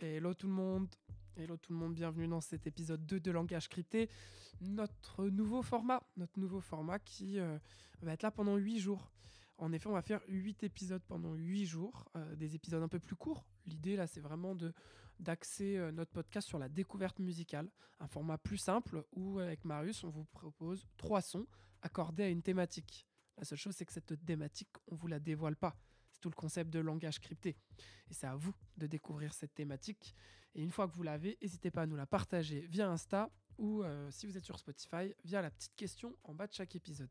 Hello tout le monde. Hello tout le monde, bienvenue dans cet épisode 2 de Langage Crypté, notre nouveau format, notre nouveau format qui euh, va être là pendant 8 jours. En effet, on va faire 8 épisodes pendant 8 jours, euh, des épisodes un peu plus courts. L'idée là, c'est vraiment d'axer euh, notre podcast sur la découverte musicale, un format plus simple où avec Marius, on vous propose trois sons accordés à une thématique. La seule chose, c'est que cette thématique, on vous la dévoile pas. C'est tout le concept de langage crypté. Et c'est à vous de découvrir cette thématique. Et une fois que vous l'avez, n'hésitez pas à nous la partager via Insta ou euh, si vous êtes sur Spotify, via la petite question en bas de chaque épisode.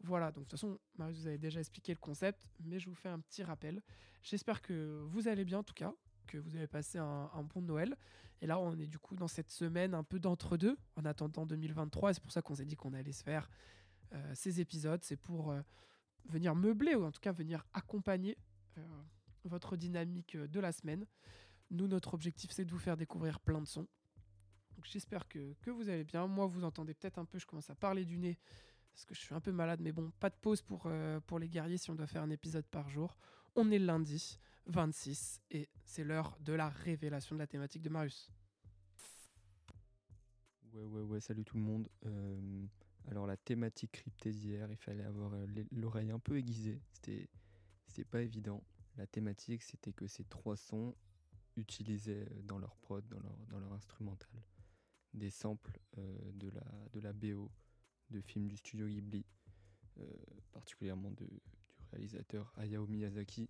Voilà, donc de toute façon, Marius vous avez déjà expliqué le concept, mais je vous fais un petit rappel. J'espère que vous allez bien en tout cas, que vous avez passé un, un bon Noël. Et là, on est du coup dans cette semaine un peu d'entre-deux, en attendant 2023. Et c'est pour ça qu'on s'est dit qu'on allait se faire ces épisodes. C'est pour euh, venir meubler, ou en tout cas venir accompagner euh, votre dynamique de la semaine. Nous, notre objectif, c'est de vous faire découvrir plein de sons. J'espère que, que vous allez bien. Moi, vous entendez peut-être un peu, je commence à parler du nez parce que je suis un peu malade, mais bon, pas de pause pour, euh, pour les guerriers si on doit faire un épisode par jour. On est lundi 26 et c'est l'heure de la révélation de la thématique de Marius. Ouais, ouais, ouais, salut tout le monde. Euh, alors, la thématique cryptée d'hier, il fallait avoir euh, l'oreille un peu aiguisée. C'était c'était pas évident. La thématique, c'était que ces trois sons utilisaient euh, dans leur prod, dans leur, instrumental, des samples euh, de, la, BO de films du studio Ghibli, particulièrement du réalisateur Hayao Miyazaki.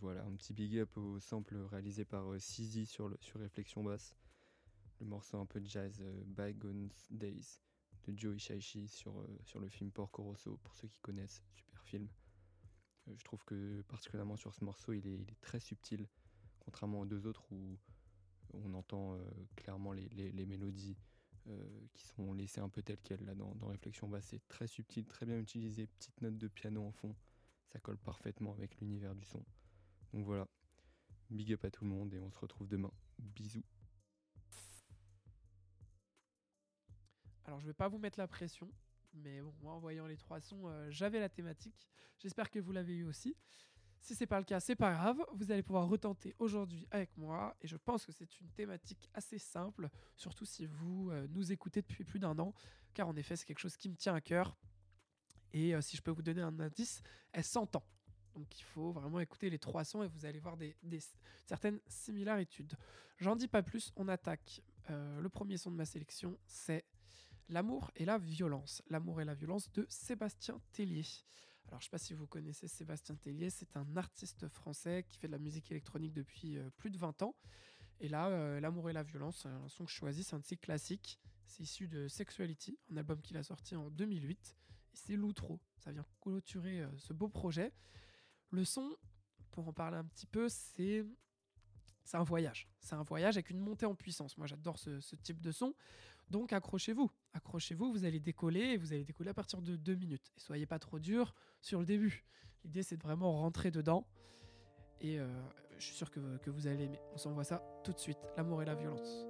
Voilà, un petit big up au sample réalisé par Sizi sur, le, sur Réflexion Basse le morceau un peu de jazz Bygones Days de Joe Hisaishi sur, euh, sur le film Porco Rosso, pour ceux qui connaissent, super film. Euh, je trouve que particulièrement sur ce morceau, il est, très subtil, contrairement aux deux autres où on entend euh, clairement les, les- mélodies qui sont laissées un peu telles quelles. Là, dans, dans Réflexion Basse, c'est très subtil, très bien utilisé, petite note de piano en fond, ça colle parfaitement avec l'univers du son. Donc voilà, big up à tout le monde et on se retrouve demain. Bisous. Alors, je vais pas vous mettre la pression, mais bon, moi, en voyant les trois sons, euh, j'avais la thématique. J'espère que vous l'avez eu aussi. Si c'est pas le cas, c'est pas grave. Vous allez pouvoir retenter aujourd'hui avec moi, et je pense que c'est une thématique assez simple, surtout si vous euh, nous écoutez depuis plus d'un an, car en effet, c'est quelque chose qui me tient à cœur. Et euh, si je peux vous donner un indice, elle s'entend. Donc il faut vraiment écouter les trois sons et vous allez voir des, certaines similarités. J'en dis pas plus, on attaque. Le premier son de ma sélection, c'est L'amour et la violence. L'amour et la violence de Sébastien Tellier. Alors, je ne sais pas si vous connaissez Sébastien Tellier, c'est un artiste français qui fait de la musique électronique depuis euh, plus de 20 ans. Et là, euh, L'amour et la violence, un son que je choisis, c'est un de ses classiques. C'est issu de Sexuality, un album qu'il a sorti en 2008. Et c'est l'outro. Ça vient clôturer euh, ce beau projet. Le son, pour en parler un petit peu, c'est c'est un voyage. C'est un voyage avec une montée en puissance. Moi, j'adore ce type de son. Donc, accrochez-vous. Accrochez-vous, vous allez décoller et vous allez décoller à partir de deux minutes. Et soyez pas trop dur sur le début. L'idée, c'est de vraiment rentrer dedans. Et euh, je suis sûr que, que vous allez aimer. On s'envoie ça tout de suite. L'amour et la violence.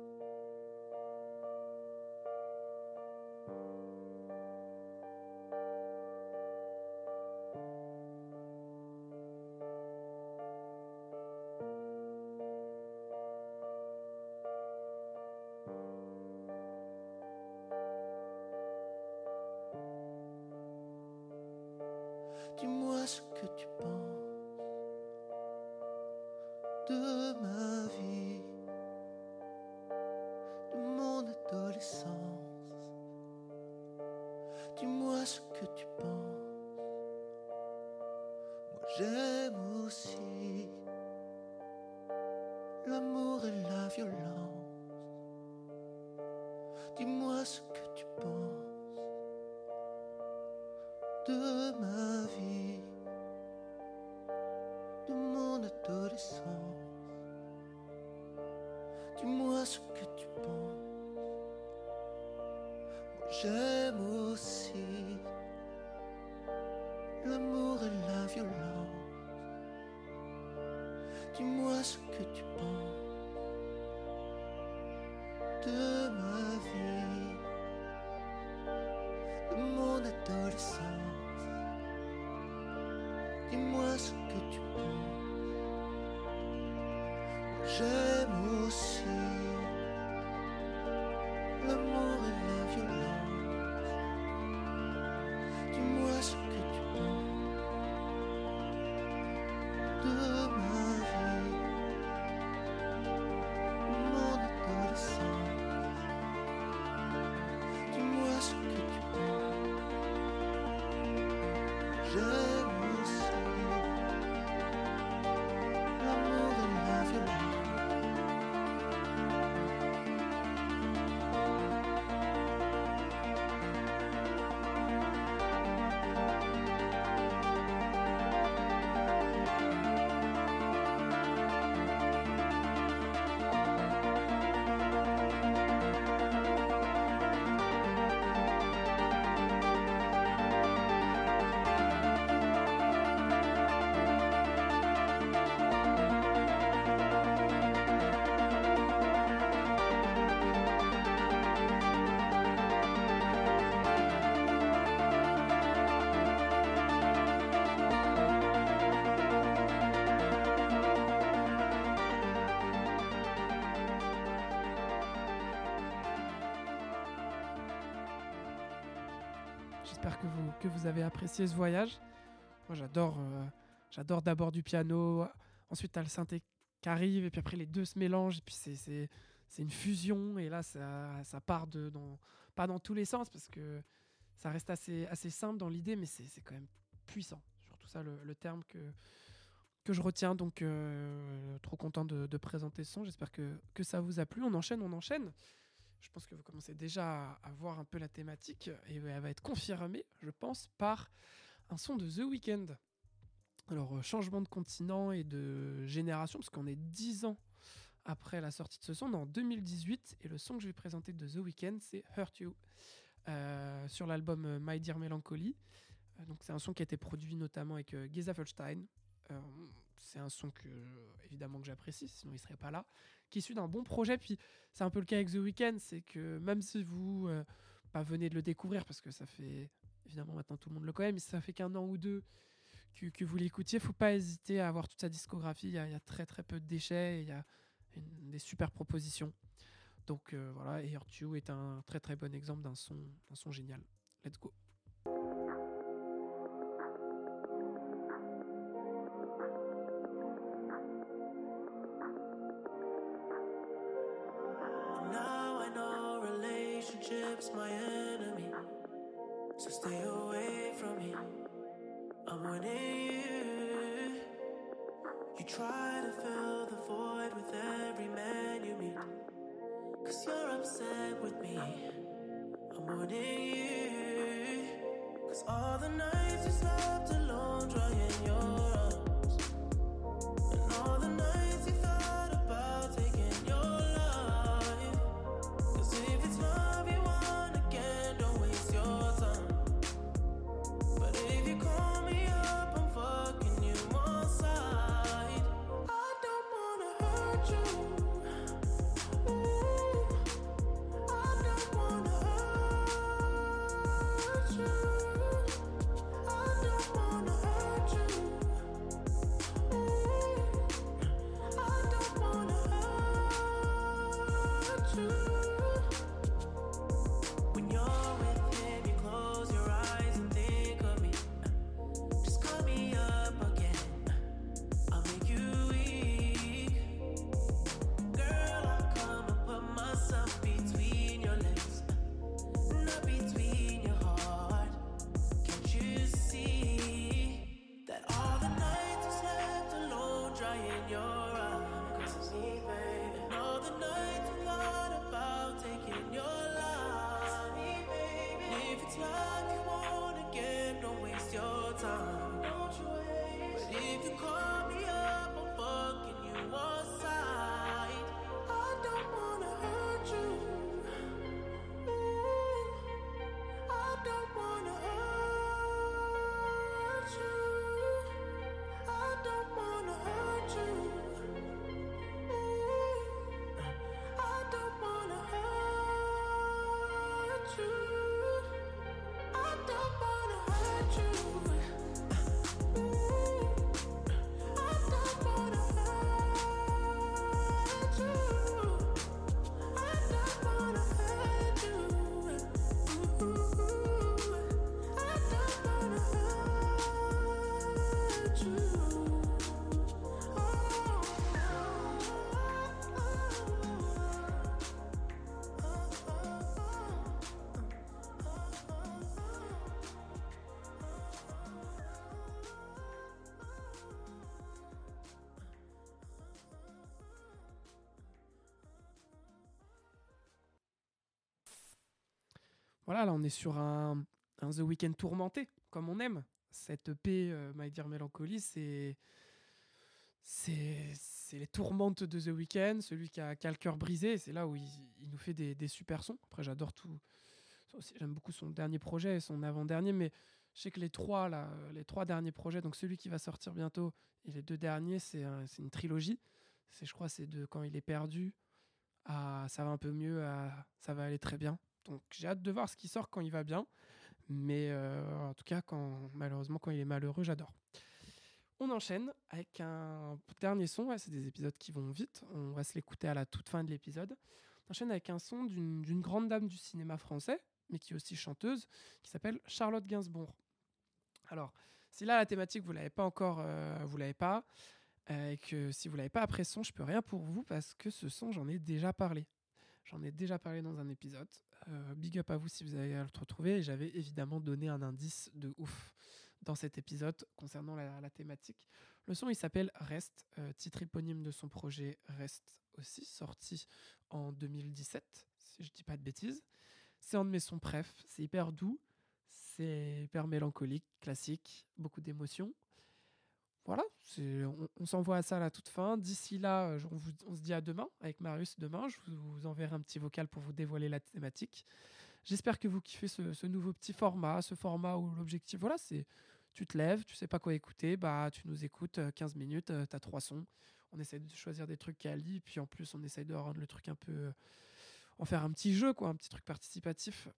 J'aime aussi l'amour et la violence. Dis-moi ce que tu J'espère que vous, que vous avez apprécié ce voyage. Moi, j'adore euh, d'abord du piano, ensuite, t'as le synthé qui arrive, et puis après, les deux se mélangent, et puis c'est- une fusion, et là, ça, ça part de, dans, pas dans tous les sens, parce que ça reste assez, assez simple dans l'idée, mais c'est quand même puissant. Surtout ça, le, terme que, que je retiens. Donc, euh, trop content de, de présenter ce son. J'espère que, que ça vous a plu. On enchaîne, on enchaîne. Je pense que vous commencez déjà à, voir un peu la thématique et elle va être confirmée, je pense, par un son de The Weeknd. Alors, euh, changement de continent et de génération, parce qu'on est 10 ans après la sortie de ce son, on est en 2018, et le son que je vais présenter de The Weeknd, c'est Hurt You, euh, sur l'album euh, My Dear Melancholy. Donc, c'est un son qui a été produit notamment avec Geza Felstein. Euh, c'est un son que, évidemment, que j'apprécie, sinon il serait pas là. Qui est issu d'un bon projet, puis c'est un peu le cas avec The Weeknd, c'est que même si vous euh, bah, venez de le découvrir, parce que ça fait, évidemment, maintenant tout le monde le connaît, mais ça fait qu'un an ou deux que, que vous l'écoutiez, faut pas hésiter à avoir toute sa discographie. Il y, a, très très peu de déchets, et il y a des super propositions. Donc euh, voilà, et Hurt You est un très très bon exemple d'un son, d'un son génial. Let's go. Upset with me. I'm warning you. Cause all the nights you slept alone, drying your Voilà, là on est sur un, un The Weeknd tourmenté, comme on aime. Cette EP, euh, My Dear Melancholy, c'est c'est les tourmentes de The Weeknd, celui qui a, qui le cœur brisé. C'est là où il, il nous fait des, des super sons. Après, j'adore tout. J'aime beaucoup son dernier projet et son avant-dernier, mais je sais que les trois, là, les trois derniers projets, donc celui qui va sortir bientôt et les deux derniers, c'est un- une trilogie. Je crois, c'est de quand il est perdu à ça va un peu mieux, à ça va aller très bien. Donc j'ai hâte de voir ce qui sort quand il va bien. Mais euh, en tout cas, quand, malheureusement, quand il est malheureux, j'adore. On enchaîne avec un dernier son. C'est des épisodes qui vont vite. On va se l'écouter à la toute fin de l'épisode. On enchaîne avec un son d'une d'une grande dame du cinéma français, mais qui est aussi chanteuse, qui s'appelle Charlotte Gainsbourg. Alors, si là la thématique vous l'avez pas encore, euh, vous l'avez pas, euh, et que si vous l'avez pas après son, je peux rien pour vous parce que ce son j'en ai déjà parlé. J'en ai déjà parlé dans un épisode. Euh, big up à vous si vous avez à le retrouver. Et j'avais évidemment donné un indice de ouf dans cet épisode concernant la, thématique. Le son il s'appelle Rest, euh, titre éponyme de son projet Rest aussi, sorti en 2017, si je dis pas de bêtises. C'est un de mes sons préf, c'est hyper doux, c'est hyper mélancolique, classique, beaucoup d'émotions. Voilà, on, s'envoie à ça à la toute fin. D'ici là, euh, on, vous- se dit à demain avec Marius demain. Je vous, vous enverrai un petit vocal pour vous dévoiler la thématique. J'espère que vous kiffez ce, ce nouveau petit format, ce format où l'objectif, voilà, c'est tu te lèves, tu sais pas quoi écouter, bah tu nous écoutes euh, 15 minutes, tu as trois sons. On essaie de choisir des trucs quali, puis en plus on essaie de rendre le truc un peu euh, en faire un petit jeu quoi, un petit truc participatif.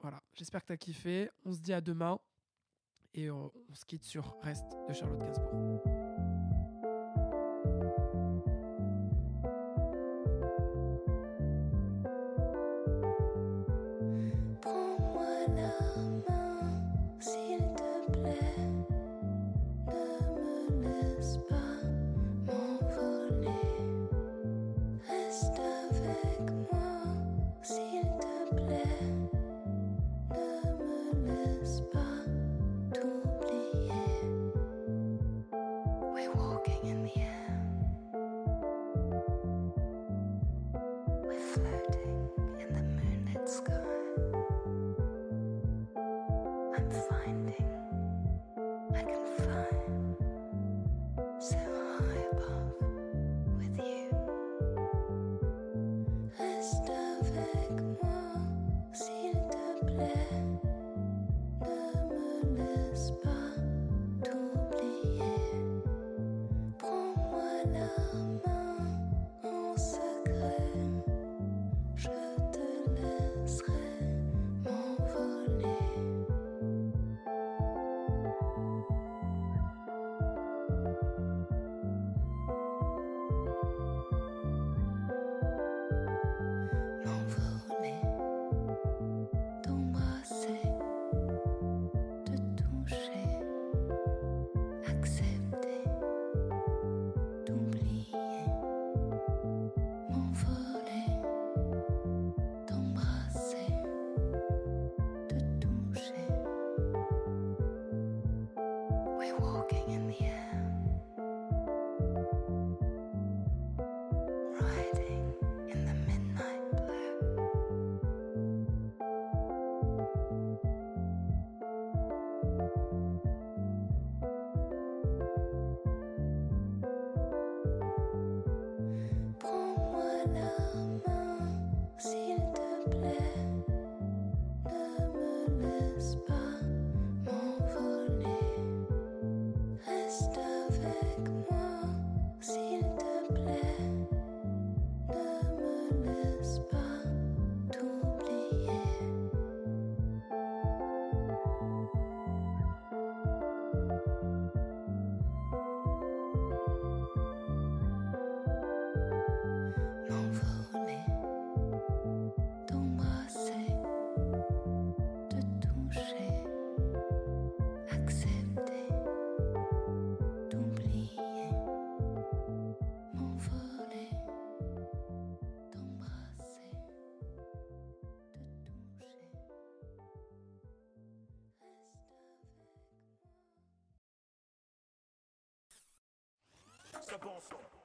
Voilà, j'espère que tu as kiffé. On se dit à demain et on, on se quitte sur Reste de Charlotte Gainsbourg. Reste avec Ça pense.